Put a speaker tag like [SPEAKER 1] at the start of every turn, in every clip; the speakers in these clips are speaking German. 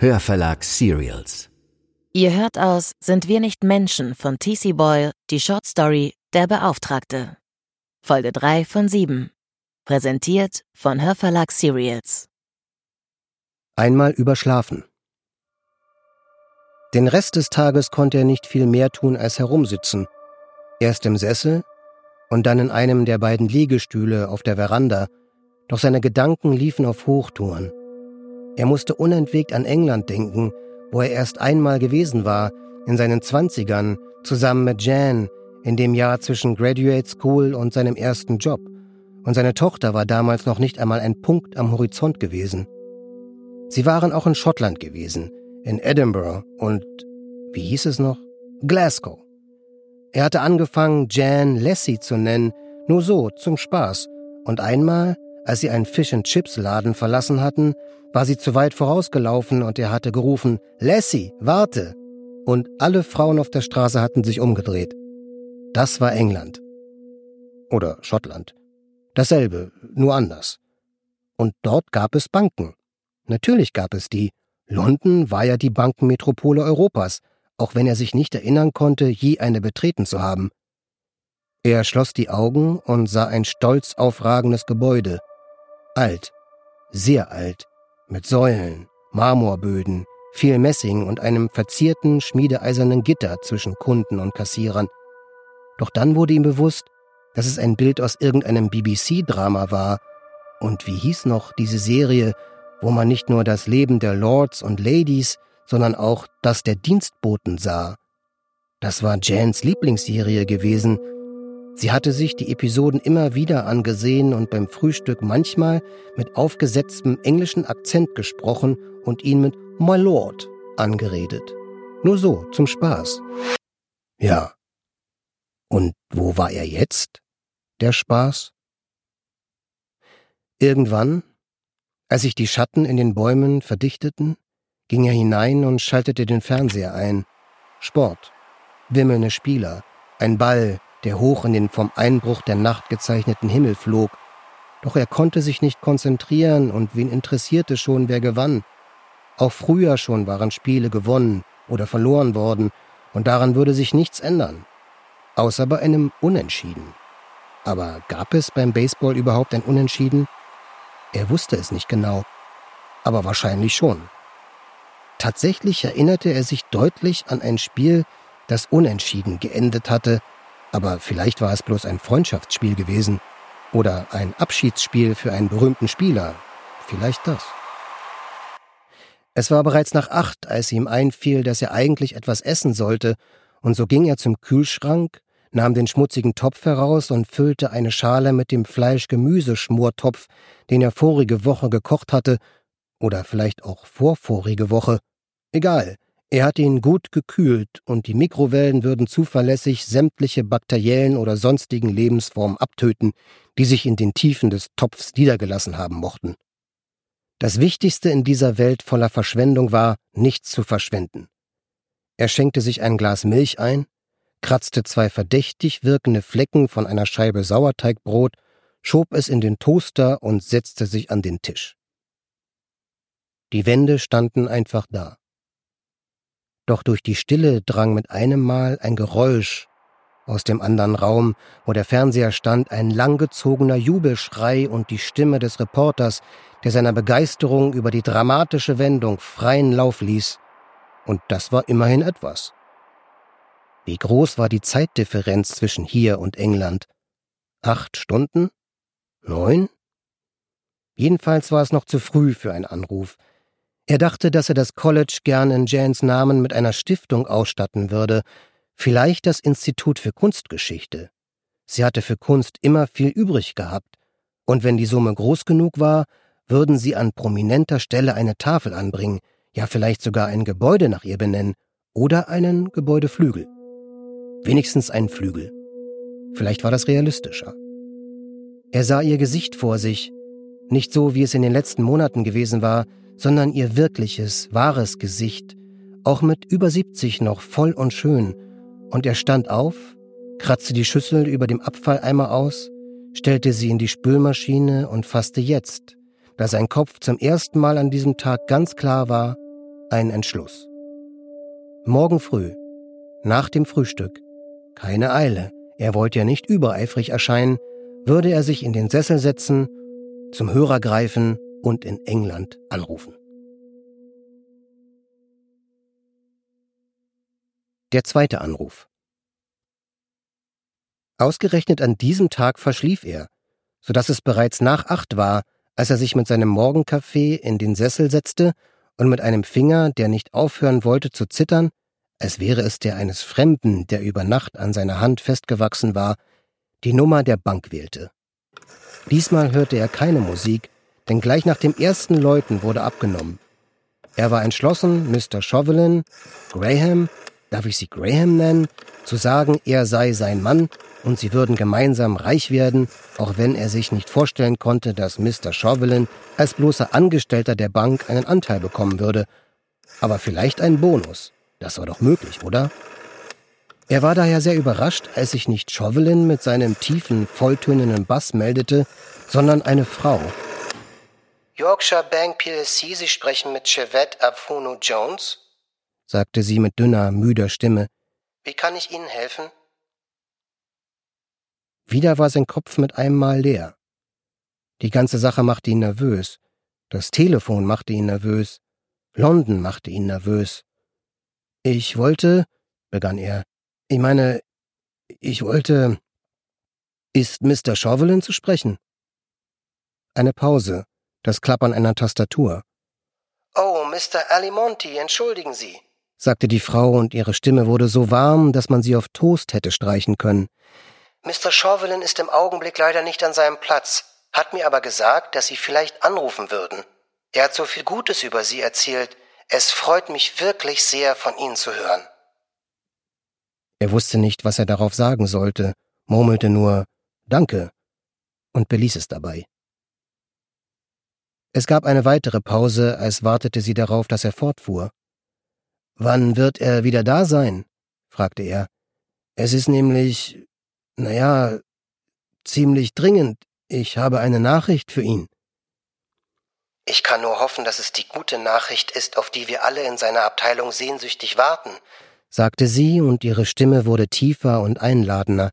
[SPEAKER 1] Hörverlag Serials.
[SPEAKER 2] Ihr hört aus Sind wir nicht Menschen von T.C. Boyle die Short Story Der Beauftragte. Folge 3 von 7. Präsentiert von Hörverlag Serials.
[SPEAKER 3] Einmal überschlafen. Den Rest des Tages konnte er nicht viel mehr tun als herumsitzen. Erst im Sessel und dann in einem der beiden Liegestühle auf der Veranda, doch seine Gedanken liefen auf Hochtouren. Er musste unentwegt an England denken, wo er erst einmal gewesen war, in seinen Zwanzigern, zusammen mit Jan, in dem Jahr zwischen Graduate School und seinem ersten Job. Und seine Tochter war damals noch nicht einmal ein Punkt am Horizont gewesen. Sie waren auch in Schottland gewesen, in Edinburgh und, wie hieß es noch? Glasgow. Er hatte angefangen, Jan Lassie zu nennen, nur so, zum Spaß. Und einmal, als sie einen Fish-and-Chips-Laden verlassen hatten, war sie zu weit vorausgelaufen und er hatte gerufen, Lassie, warte! Und alle Frauen auf der Straße hatten sich umgedreht. Das war England. Oder Schottland. Dasselbe, nur anders. Und dort gab es Banken. Natürlich gab es die. London war ja die Bankenmetropole Europas, auch wenn er sich nicht erinnern konnte, je eine betreten zu haben. Er schloss die Augen und sah ein stolz aufragendes Gebäude. Alt, sehr alt, mit Säulen, Marmorböden, viel Messing und einem verzierten, schmiedeeisernen Gitter zwischen Kunden und Kassierern. Doch dann wurde ihm bewusst, dass es ein Bild aus irgendeinem BBC-Drama war. Und wie hieß noch diese Serie, wo man nicht nur das Leben der Lords und Ladies, sondern auch das der Dienstboten sah? Das war Jans Lieblingsserie gewesen, Sie hatte sich die Episoden immer wieder angesehen und beim Frühstück manchmal mit aufgesetztem englischen Akzent gesprochen und ihn mit My Lord angeredet. Nur so, zum Spaß. Ja. Und wo war er jetzt? Der Spaß? Irgendwann, als sich die Schatten in den Bäumen verdichteten, ging er hinein und schaltete den Fernseher ein. Sport, wimmelnde Spieler, ein Ball, der hoch in den vom Einbruch der Nacht gezeichneten Himmel flog. Doch er konnte sich nicht konzentrieren und wen interessierte schon, wer gewann. Auch früher schon waren Spiele gewonnen oder verloren worden, und daran würde sich nichts ändern. Außer bei einem Unentschieden. Aber gab es beim Baseball überhaupt ein Unentschieden? Er wusste es nicht genau, aber wahrscheinlich schon. Tatsächlich erinnerte er sich deutlich an ein Spiel, das unentschieden geendet hatte aber vielleicht war es bloß ein Freundschaftsspiel gewesen oder ein Abschiedsspiel für einen berühmten Spieler. Vielleicht das. Es war bereits nach acht, als ihm einfiel, dass er eigentlich etwas essen sollte, und so ging er zum Kühlschrank, nahm den schmutzigen Topf heraus und füllte eine Schale mit dem Fleisch-Gemüseschmortopf, den er vorige Woche gekocht hatte, oder vielleicht auch vorvorige Woche. Egal, er hat ihn gut gekühlt und die Mikrowellen würden zuverlässig sämtliche bakteriellen oder sonstigen Lebensformen abtöten, die sich in den Tiefen des Topfs niedergelassen haben mochten. Das Wichtigste in dieser Welt voller Verschwendung war, nichts zu verschwenden. Er schenkte sich ein Glas Milch ein, kratzte zwei verdächtig wirkende Flecken von einer Scheibe Sauerteigbrot, schob es in den Toaster und setzte sich an den Tisch. Die Wände standen einfach da doch durch die Stille drang mit einem Mal ein Geräusch aus dem anderen Raum, wo der Fernseher stand, ein langgezogener Jubelschrei und die Stimme des Reporters, der seiner Begeisterung über die dramatische Wendung freien Lauf ließ. Und das war immerhin etwas. Wie groß war die Zeitdifferenz zwischen hier und England? Acht Stunden? Neun? Jedenfalls war es noch zu früh für einen Anruf. Er dachte, dass er das College gern in Jans Namen mit einer Stiftung ausstatten würde, vielleicht das Institut für Kunstgeschichte. Sie hatte für Kunst immer viel übrig gehabt, und wenn die Summe groß genug war, würden sie an prominenter Stelle eine Tafel anbringen, ja vielleicht sogar ein Gebäude nach ihr benennen oder einen Gebäudeflügel. Wenigstens einen Flügel. Vielleicht war das realistischer. Er sah ihr Gesicht vor sich, nicht so, wie es in den letzten Monaten gewesen war, sondern ihr wirkliches, wahres Gesicht, auch mit über 70 noch voll und schön, und er stand auf, kratzte die Schüssel über dem Abfalleimer aus, stellte sie in die Spülmaschine und fasste jetzt, da sein Kopf zum ersten Mal an diesem Tag ganz klar war, ein Entschluss. Morgen früh, nach dem Frühstück, keine Eile, er wollte ja nicht übereifrig erscheinen, würde er sich in den Sessel setzen, zum Hörer greifen und in England anrufen. Der zweite Anruf. Ausgerechnet an diesem Tag verschlief er, so dass es bereits nach acht war, als er sich mit seinem Morgenkaffee in den Sessel setzte und mit einem Finger, der nicht aufhören wollte zu zittern, als wäre es der eines Fremden, der über Nacht an seiner Hand festgewachsen war, die Nummer der Bank wählte. Diesmal hörte er keine Musik, denn gleich nach dem ersten Läuten wurde abgenommen. Er war entschlossen, Mr. Chauvelin, Graham, darf ich sie Graham nennen, zu sagen, er sei sein Mann und sie würden gemeinsam reich werden, auch wenn er sich nicht vorstellen konnte, dass Mr. Chauvelin als bloßer Angestellter der Bank einen Anteil bekommen würde, aber vielleicht einen Bonus. Das war doch möglich, oder? Er war daher sehr überrascht, als sich nicht Chauvelin mit seinem tiefen, volltönenden Bass meldete, sondern eine Frau.
[SPEAKER 4] Yorkshire Bank PLC, Sie sprechen mit Chevette Afuno Jones?
[SPEAKER 3] sagte sie mit dünner, müder Stimme.
[SPEAKER 4] Wie kann ich Ihnen helfen?
[SPEAKER 3] Wieder war sein Kopf mit einem Mal leer. Die ganze Sache machte ihn nervös. Das Telefon machte ihn nervös. London machte ihn nervös. Ich wollte, begann er, ich meine, ich wollte. Ist Mr. Chauvelin zu sprechen? Eine Pause, das Klappern einer Tastatur.
[SPEAKER 4] Oh, Mr. Alimonti, entschuldigen Sie,
[SPEAKER 3] sagte die Frau, und ihre Stimme wurde so warm, dass man sie auf Toast hätte streichen können.
[SPEAKER 4] Mr. Chauvelin ist im Augenblick leider nicht an seinem Platz, hat mir aber gesagt, dass Sie vielleicht anrufen würden. Er hat so viel Gutes über Sie erzählt. Es freut mich wirklich sehr, von Ihnen zu hören.
[SPEAKER 3] Er wusste nicht, was er darauf sagen sollte, murmelte nur Danke und beließ es dabei. Es gab eine weitere Pause, als wartete sie darauf, dass er fortfuhr. Wann wird er wieder da sein? fragte er. Es ist nämlich naja, ziemlich dringend. Ich habe eine Nachricht für ihn.
[SPEAKER 4] Ich kann nur hoffen, dass es die gute Nachricht ist, auf die wir alle in seiner Abteilung sehnsüchtig warten,
[SPEAKER 3] sagte sie, und ihre Stimme wurde tiefer und einladender.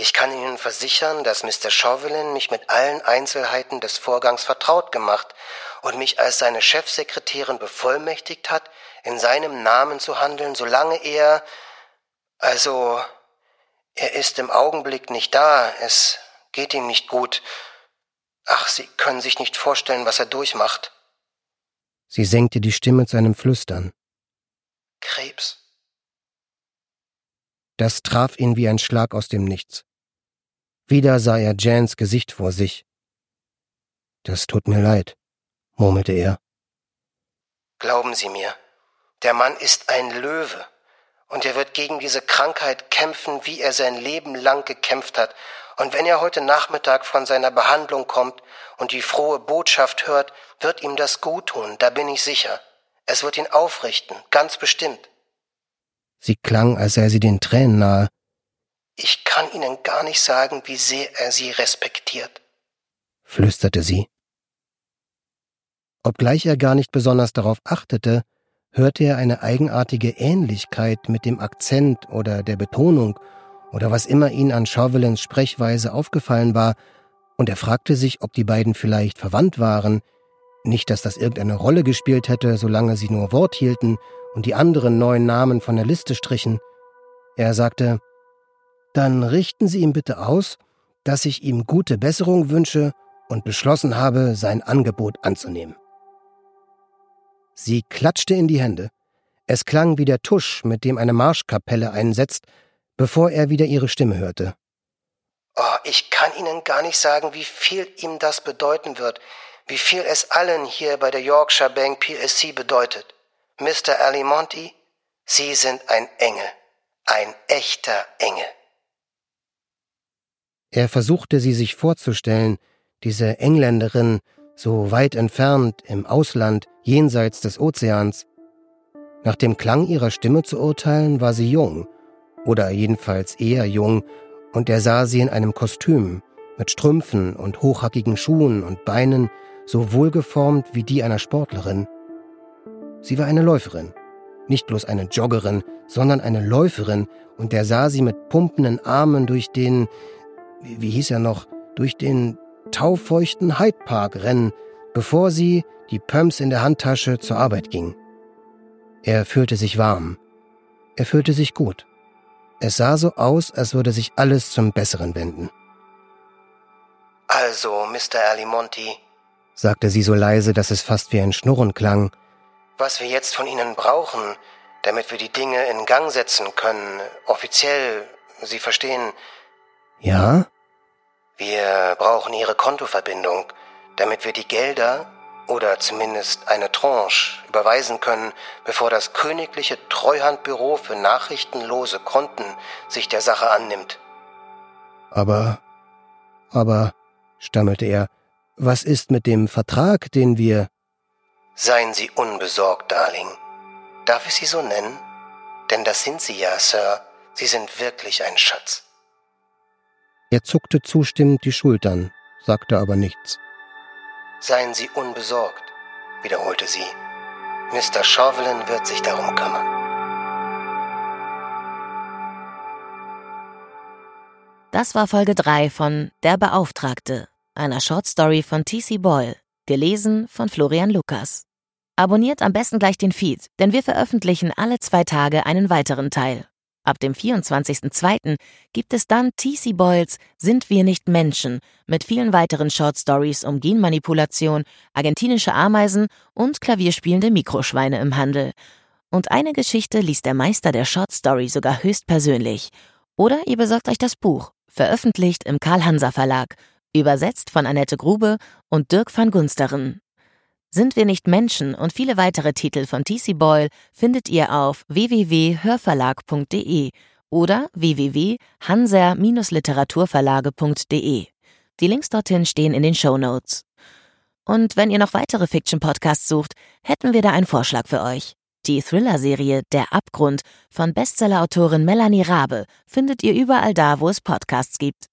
[SPEAKER 4] Ich kann Ihnen versichern, dass Mr. Chauvelin mich mit allen Einzelheiten des Vorgangs vertraut gemacht und mich als seine Chefsekretärin bevollmächtigt hat, in seinem Namen zu handeln, solange er, also er ist im Augenblick nicht da, es geht ihm nicht gut. Ach, Sie können sich nicht vorstellen, was er durchmacht.
[SPEAKER 3] Sie senkte die Stimme zu einem Flüstern.
[SPEAKER 4] Krebs.
[SPEAKER 3] Das traf ihn wie ein Schlag aus dem Nichts. Wieder sah er Jans Gesicht vor sich. Das tut mir leid, murmelte er.
[SPEAKER 4] Glauben Sie mir, der Mann ist ein Löwe und er wird gegen diese Krankheit kämpfen, wie er sein Leben lang gekämpft hat. Und wenn er heute Nachmittag von seiner Behandlung kommt und die frohe Botschaft hört, wird ihm das gut tun, da bin ich sicher. Es wird ihn aufrichten, ganz bestimmt.
[SPEAKER 3] Sie klang, als sei sie den Tränen nahe.
[SPEAKER 4] Ich kann Ihnen gar nicht sagen, wie sehr er Sie respektiert,
[SPEAKER 3] flüsterte sie. Obgleich er gar nicht besonders darauf achtete, hörte er eine eigenartige Ähnlichkeit mit dem Akzent oder der Betonung oder was immer ihn an Chauvelins Sprechweise aufgefallen war, und er fragte sich, ob die beiden vielleicht verwandt waren, nicht, dass das irgendeine Rolle gespielt hätte, solange sie nur Wort hielten und die anderen neuen Namen von der Liste strichen. Er sagte, dann richten Sie ihm bitte aus, dass ich ihm gute Besserung wünsche und beschlossen habe, sein Angebot anzunehmen. Sie klatschte in die Hände. Es klang wie der Tusch, mit dem eine Marschkapelle einsetzt, bevor er wieder ihre Stimme hörte.
[SPEAKER 4] Oh, ich kann Ihnen gar nicht sagen, wie viel ihm das bedeuten wird, wie viel es allen hier bei der Yorkshire Bank PSC bedeutet. Mr. Alimonti, Sie sind ein Engel, ein echter Engel.
[SPEAKER 3] Er versuchte sie sich vorzustellen, diese Engländerin, so weit entfernt, im Ausland, jenseits des Ozeans. Nach dem Klang ihrer Stimme zu urteilen, war sie jung, oder jedenfalls eher jung, und er sah sie in einem Kostüm, mit Strümpfen und hochhackigen Schuhen und Beinen, so wohlgeformt wie die einer Sportlerin. Sie war eine Läuferin. Nicht bloß eine Joggerin, sondern eine Läuferin, und der sah sie mit pumpenden Armen durch den, wie, wie hieß er noch, durch den taufeuchten Hyde Park rennen, bevor sie, die Pumps in der Handtasche, zur Arbeit ging. Er fühlte sich warm. Er fühlte sich gut. Es sah so aus, als würde sich alles zum Besseren wenden.
[SPEAKER 4] Also, Mr. Alimonti,
[SPEAKER 3] sagte sie so leise, dass es fast wie ein Schnurren klang,
[SPEAKER 4] was wir jetzt von Ihnen brauchen, damit wir die Dinge in Gang setzen können, offiziell, Sie verstehen.
[SPEAKER 3] Ja?
[SPEAKER 4] Wir brauchen Ihre Kontoverbindung, damit wir die Gelder oder zumindest eine Tranche überweisen können, bevor das königliche Treuhandbüro für nachrichtenlose Konten sich der Sache annimmt.
[SPEAKER 3] Aber, aber, stammelte er, was ist mit dem Vertrag, den wir...
[SPEAKER 4] Seien Sie unbesorgt, Darling. Darf ich Sie so nennen? Denn das sind Sie ja, Sir. Sie sind wirklich ein Schatz.
[SPEAKER 3] Er zuckte zustimmend die Schultern, sagte aber nichts.
[SPEAKER 4] Seien Sie unbesorgt, wiederholte sie. Mr. Chauvelin wird sich darum kümmern.
[SPEAKER 2] Das war Folge 3 von Der Beauftragte, einer Shortstory von T.C. Boyle, gelesen von Florian Lukas. Abonniert am besten gleich den Feed, denn wir veröffentlichen alle zwei Tage einen weiteren Teil. Ab dem 24.02. gibt es dann TC Boyles Sind wir nicht Menschen mit vielen weiteren Short Stories um Genmanipulation, argentinische Ameisen und klavierspielende Mikroschweine im Handel. Und eine Geschichte liest der Meister der Short Story sogar höchstpersönlich. Oder ihr besorgt euch das Buch, veröffentlicht im Karl-Hanser Verlag, übersetzt von Annette Grube und Dirk van Gunsteren. Sind wir nicht Menschen und viele weitere Titel von TC Boyle findet ihr auf www.hörverlag.de oder www.hanser-literaturverlage.de. Die Links dorthin stehen in den Show Notes. Und wenn ihr noch weitere Fiction-Podcasts sucht, hätten wir da einen Vorschlag für euch. Die Thriller-Serie Der Abgrund von Bestseller-Autorin Melanie Rabe findet ihr überall da, wo es Podcasts gibt.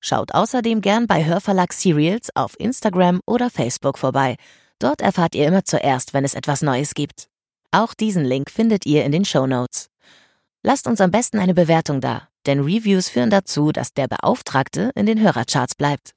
[SPEAKER 2] Schaut außerdem gern bei Hörverlag Serials auf Instagram oder Facebook vorbei – Dort erfahrt ihr immer zuerst, wenn es etwas Neues gibt. Auch diesen Link findet ihr in den Show Notes. Lasst uns am besten eine Bewertung da, denn Reviews führen dazu, dass der Beauftragte in den Hörercharts bleibt.